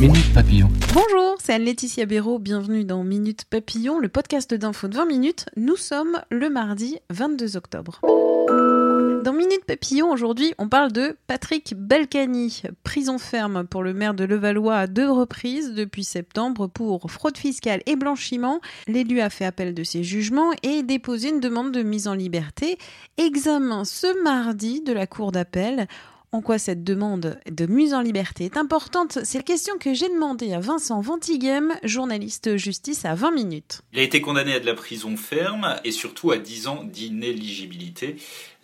Minute Papillon. Bonjour, c'est Anne-Laetitia Béraud, bienvenue dans Minute Papillon, le podcast d'info de 20 minutes. Nous sommes le mardi 22 octobre. Dans Minute Papillon, aujourd'hui, on parle de Patrick Balkany, prison ferme pour le maire de Levallois à deux reprises depuis septembre pour fraude fiscale et blanchiment. L'élu a fait appel de ses jugements et déposé une demande de mise en liberté. Examen ce mardi de la Cour d'appel. En quoi cette demande de mise en liberté est importante C'est la question que j'ai demandé à Vincent Ventighem, journaliste justice à 20 minutes. Il a été condamné à de la prison ferme et surtout à 10 ans d'inéligibilité,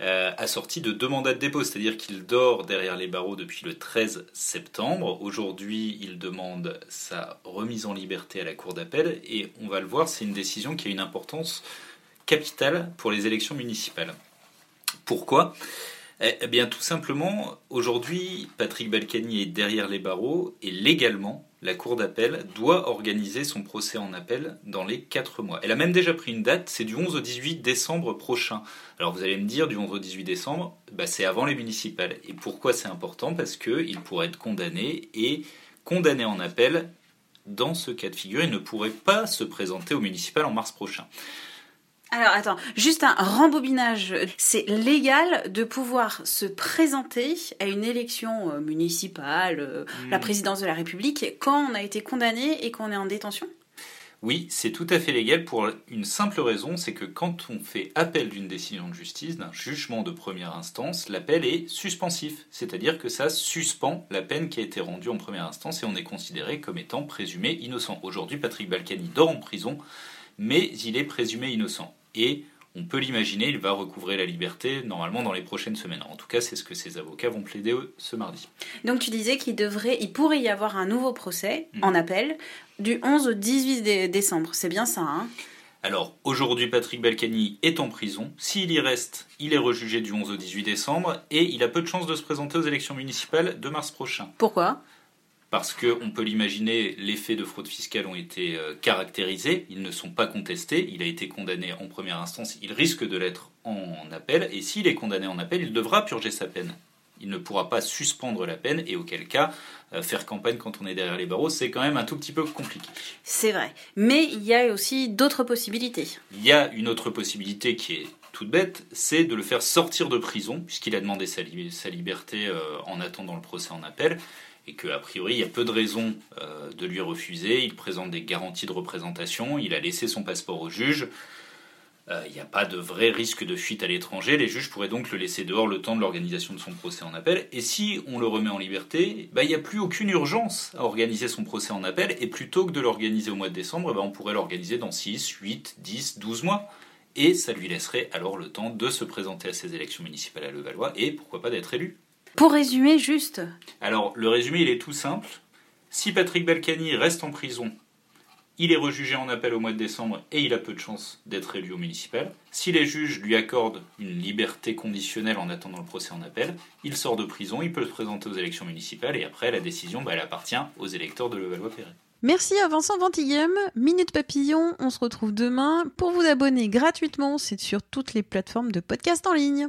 euh, assorti de deux mandats de dépôt, c'est-à-dire qu'il dort derrière les barreaux depuis le 13 septembre. Aujourd'hui, il demande sa remise en liberté à la Cour d'appel et on va le voir, c'est une décision qui a une importance capitale pour les élections municipales. Pourquoi? Eh bien, tout simplement, aujourd'hui, Patrick Balkany est derrière les barreaux et légalement, la Cour d'appel doit organiser son procès en appel dans les 4 mois. Elle a même déjà pris une date, c'est du 11 au 18 décembre prochain. Alors vous allez me dire, du 11 au 18 décembre, bah, c'est avant les municipales. Et pourquoi c'est important? Parce qu'il pourrait être condamné et condamné en appel. Dans ce cas de figure, il ne pourrait pas se présenter aux municipales en mars prochain. Alors attends, juste un rembobinage. C'est légal de pouvoir se présenter à une élection euh, municipale, euh, la hmm. présidence de la République, quand on a été condamné et qu'on est en détention? Oui, c'est tout à fait légal pour une simple raison, c'est que quand on fait appel d'une décision de justice, d'un jugement de première instance, l'appel est suspensif, c'est-à-dire que ça suspend la peine qui a été rendue en première instance et on est considéré comme étant présumé innocent. Aujourd'hui, Patrick Balkany dort en prison, mais il est présumé innocent et on peut l'imaginer, il va recouvrer la liberté normalement dans les prochaines semaines. En tout cas, c'est ce que ses avocats vont plaider ce mardi. Donc tu disais qu'il devrait, il pourrait y avoir un nouveau procès mm. en appel du 11 au 18 décembre. C'est bien ça, hein? Alors aujourd'hui, Patrick Balkany est en prison. S'il y reste, il est rejugé du 11 au 18 décembre et il a peu de chances de se présenter aux élections municipales de mars prochain. Pourquoi? Parce qu'on peut l'imaginer, les faits de fraude fiscale ont été euh, caractérisés, ils ne sont pas contestés, il a été condamné en première instance, il risque de l'être en appel, et s'il est condamné en appel, il devra purger sa peine. Il ne pourra pas suspendre la peine, et auquel cas, euh, faire campagne quand on est derrière les barreaux, c'est quand même un tout petit peu compliqué. C'est vrai. Mais il y a aussi d'autres possibilités. Il y a une autre possibilité qui est toute bête, c'est de le faire sortir de prison, puisqu'il a demandé sa, liberté euh, en attendant le procès en appel et qu'a priori il y a peu de raisons euh, de lui refuser. Il présente des garanties de représentation, il a laissé son passeport au juge. Euh, il n'y a pas de vrai risque de fuite à l'étranger. Les juges pourraient donc le laisser dehors le temps de l'organisation de son procès en appel. Et si on le remet en liberté, bah, il n'y a plus aucune urgence à organiser son procès en appel. Et plutôt que de l'organiser au mois de décembre, bah, on pourrait l'organiser dans 6, 8, 10, 12 mois. Et ça lui laisserait alors le temps de se présenter à ses élections municipales à Levallois et pourquoi pas d'être élu. Pour résumer juste. Alors, le résumé, il est tout simple. Si Patrick Balkany reste en prison, il est rejugé en appel au mois de décembre et il a peu de chances d'être élu au municipal. Si les juges lui accordent une liberté conditionnelle en attendant le procès en appel, il sort de prison, il peut se présenter aux élections municipales et après la décision, bah, elle appartient aux électeurs de Levallois-Perret. Merci à Vincent Ventilhem. Minute Papillon, on se retrouve demain. Pour vous abonner gratuitement, c'est sur toutes les plateformes de podcast en ligne.